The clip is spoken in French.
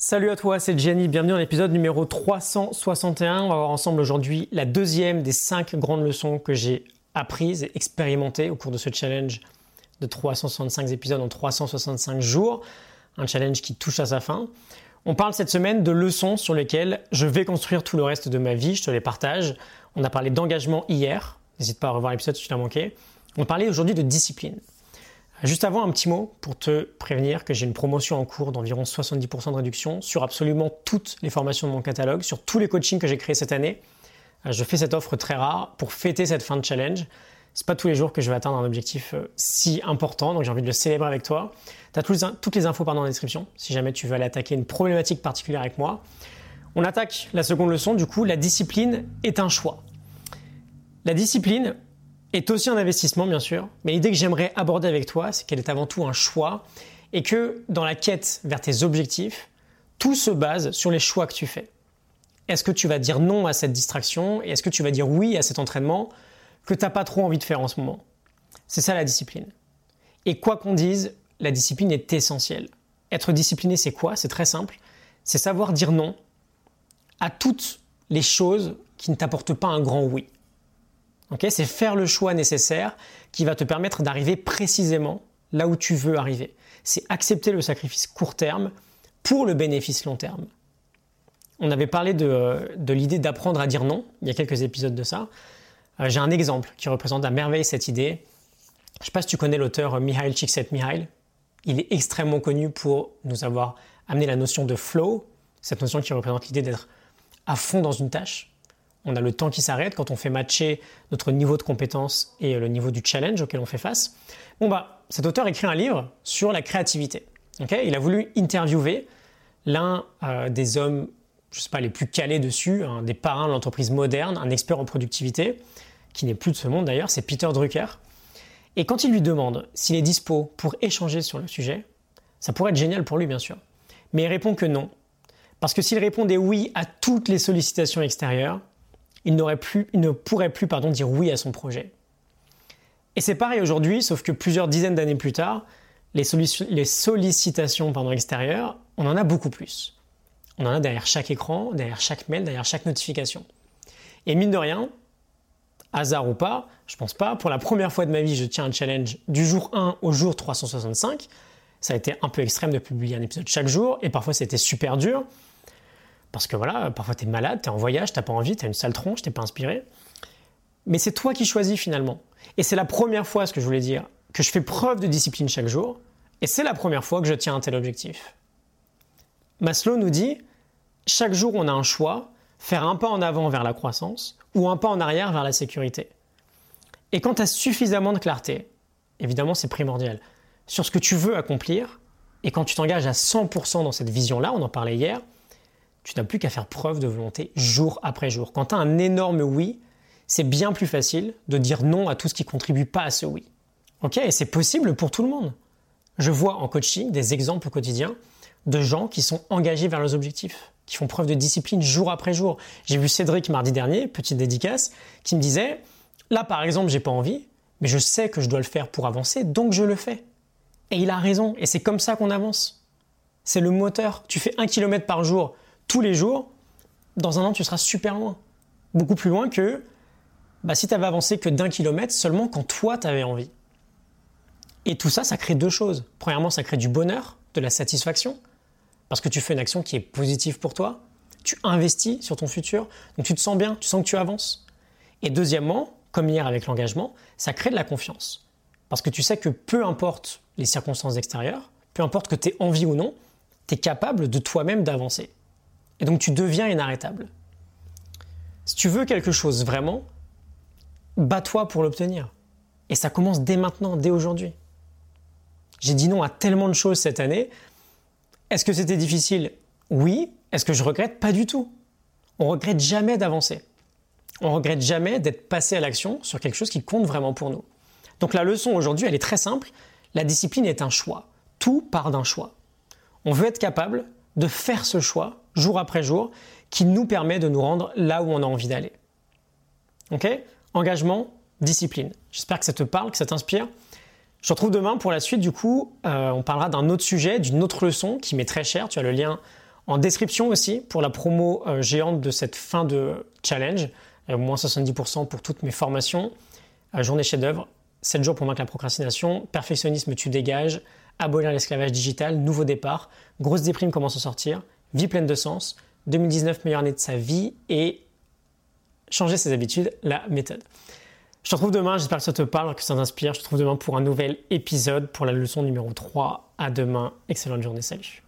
Salut à toi, c'est Jenny, bienvenue dans l'épisode numéro 361. On va voir ensemble aujourd'hui la deuxième des cinq grandes leçons que j'ai apprises et expérimentées au cours de ce challenge de 365 épisodes en 365 jours. Un challenge qui touche à sa fin. On parle cette semaine de leçons sur lesquelles je vais construire tout le reste de ma vie, je te les partage. On a parlé d'engagement hier, n'hésite pas à revoir l'épisode si tu l'as manqué. On parler aujourd'hui de discipline. Juste avant, un petit mot pour te prévenir que j'ai une promotion en cours d'environ 70% de réduction sur absolument toutes les formations de mon catalogue, sur tous les coachings que j'ai créés cette année. Euh, je fais cette offre très rare pour fêter cette fin de challenge. C'est pas tous les jours que je vais atteindre un objectif euh, si important, donc j'ai envie de le célébrer avec toi. Tu as toutes les infos dans la description si jamais tu veux aller attaquer une problématique particulière avec moi. On attaque la seconde leçon, du coup, la discipline est un choix. La discipline, est aussi un investissement, bien sûr, mais l'idée que j'aimerais aborder avec toi, c'est qu'elle est avant tout un choix et que dans la quête vers tes objectifs, tout se base sur les choix que tu fais. Est-ce que tu vas dire non à cette distraction et est-ce que tu vas dire oui à cet entraînement que tu n'as pas trop envie de faire en ce moment? C'est ça la discipline. Et quoi qu'on dise, la discipline est essentielle. Être discipliné, c'est quoi? C'est très simple. C'est savoir dire non à toutes les choses qui ne t'apportent pas un grand oui c'est faire le choix nécessaire qui va te permettre d'arriver précisément là où tu veux arriver. C'est accepter le sacrifice court terme pour le bénéfice long terme. On avait parlé de, l'idée d'apprendre à dire non, il y a quelques épisodes de ça. Euh, j'ai un exemple qui représente à merveille cette idée. Je ne sais pas si tu connais l'auteur Mihail Csikszentmihalyi. Il est extrêmement connu pour nous avoir amené la notion de flow, cette notion qui représente l'idée d'être à fond dans une tâche, on a le temps qui s'arrête quand on fait matcher notre niveau de compétence et le niveau du challenge auquel on fait face. Bon bah, cet auteur écrit un livre sur la créativité. il a voulu interviewer l'un euh, des hommes, je sais pas, les plus calés dessus, un des parrains de l'entreprise moderne, un expert en productivité, qui n'est plus de ce monde d'ailleurs, c'est Peter Drucker. Et quand il lui demande s'il est dispo pour échanger sur le sujet, ça pourrait être génial pour lui bien sûr. Mais il répond que non. Parce que s'il répondait oui à toutes les sollicitations extérieures, il, ne pourrait plus pardon, dire oui à son projet. Et c'est pareil aujourd'hui, sauf que plusieurs dizaines d'années plus tard, les, sollicitations pardon, extérieures, on en a beaucoup plus. On en a derrière chaque écran, derrière chaque mail, derrière chaque notification. Et mine de rien, hasard ou pas, je pense pas, pour la première fois de ma vie, je tiens un challenge du jour 1 au jour 365. Ça a été un peu extrême de publier un épisode chaque jour, et parfois c'était super dur. Parce que voilà, parfois tu es malade, tu es en voyage, tu pas envie, tu as une sale tronche, tu pas inspiré. Mais c'est toi qui choisis finalement. Et c'est la première fois, ce que je voulais dire, que je fais preuve de discipline chaque jour. Et c'est la première fois que je tiens un tel objectif. Maslow nous dit, chaque jour on a un choix, faire un pas en avant vers la croissance ou un pas en arrière vers la sécurité. Et quand tu as suffisamment de clarté, évidemment c'est primordial, sur ce que tu veux accomplir, et quand tu t'engages à 100% dans cette vision-là, on en parlait hier, tu n'as plus qu'à faire preuve de volonté jour après jour. Quand tu as un énorme oui, c'est bien plus facile de dire non à tout ce qui ne contribue pas à ce oui. Ok, et c'est possible pour tout le monde. Je vois en coaching des exemples au quotidien de gens qui sont engagés vers leurs objectifs, qui font preuve de discipline jour après jour. J'ai vu Cédric mardi dernier, petite dédicace, qui me disait Là par exemple, j'ai pas envie, mais je sais que je dois le faire pour avancer, donc je le fais. Et il a raison, et c'est comme ça qu'on avance. C'est le moteur. Tu fais un kilomètre par jour, tous les jours, dans un an, tu seras super loin. Beaucoup plus loin que bah, si tu avais avancé que d'un kilomètre seulement quand toi, tu avais envie. Et tout ça, ça crée deux choses. Premièrement, ça crée du bonheur, de la satisfaction, parce que tu fais une action qui est positive pour toi, tu investis sur ton futur, donc tu te sens bien, tu sens que tu avances. Et deuxièmement, comme hier avec l'engagement, ça crée de la confiance. Parce que tu sais que peu importe les circonstances extérieures, peu importe que tu aies envie ou non, tu es capable de toi-même d'avancer. Et donc tu deviens inarrêtable. Si tu veux quelque chose vraiment, bats-toi pour l'obtenir. Et ça commence dès maintenant, dès aujourd'hui. J'ai dit non à tellement de choses cette année. Est-ce que c'était difficile? Oui. Est-ce que je regrette? Pas du tout. On regrette jamais d'avancer. On regrette jamais d'être passé à l'action sur quelque chose qui compte vraiment pour nous. Donc la leçon aujourd'hui, elle est très simple. La discipline est un choix. Tout part d'un choix. On veut être capable de faire ce choix jour après jour qui nous permet de nous rendre là où on a envie d'aller. Ok? Engagement, discipline. J'espère que ça te parle, que ça t'inspire. Je te retrouve demain pour la suite. Du coup, euh, on parlera d'un autre sujet, d'une autre leçon qui m'est très chère. Tu as le lien En description aussi, pour la promo euh, géante de cette fin de challenge, euh, moins 70% pour toutes mes formations, journée chef-d'œuvre, 7 jours pour vaincre la procrastination, perfectionnisme tu dégages, abolir l'esclavage digital, nouveau départ, grosse déprime, comment s'en sortir, vie pleine de sens, 2019 meilleure année de sa vie et changer ses habitudes, la méthode. Je te retrouve demain, j'espère que ça te parle, que ça t'inspire. Je te retrouve demain pour un nouvel épisode, pour la leçon numéro 3. À demain, excellente journée, salut.